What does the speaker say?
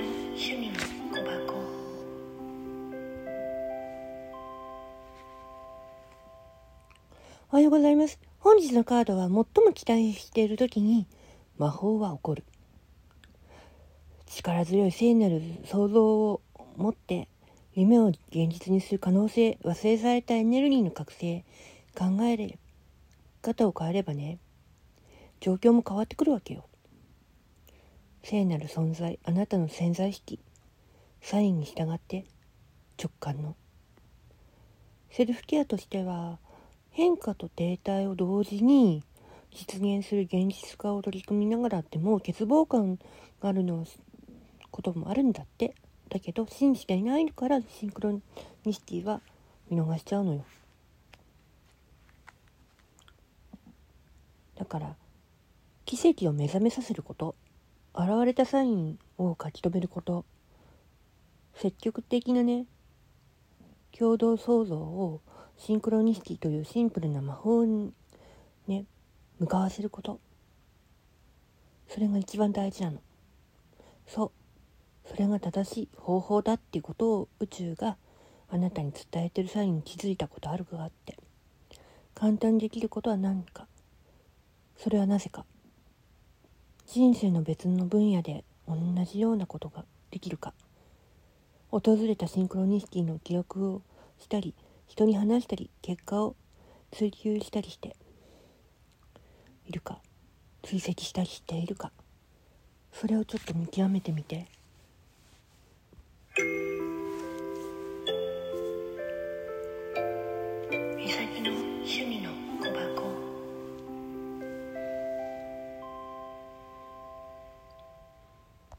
趣味の小箱おはようございます。本日のカードは最も期待している時に魔法は起こる。力強い聖なる想像を持って夢を現実にする可能性、忘れされたエネルギーの覚醒、考えれ方を変えればね、状況も変わってくるわけよ。聖なる存在、あなたの潜在意識、サインに従って直感の。セルフケアとしては、変化と停滞を同時に実現する現実化を取り組みながらってもう欠乏感があるのこともあるんだって。だけど信じていないからシンクロニシティは見逃しちゃうのよ。だから奇跡を目覚めさせること。現れたサインを書き留めること。積極的なね共同創造をシンクロニシティというシンプルな魔法にね向かわせること。それが一番大事なの。そう。それが正しい方法だっていうことを宇宙があなたに伝えてる際に気づいたことあるかって。簡単にできることは何か。それはなぜか。人生の別の分野で同じようなことができるか。訪れたシンクロニシティの記録をしたり人に話したり結果を追求したりしているか。追跡したりしているか。それをちょっと見極めてみて。美咲の趣味の小箱。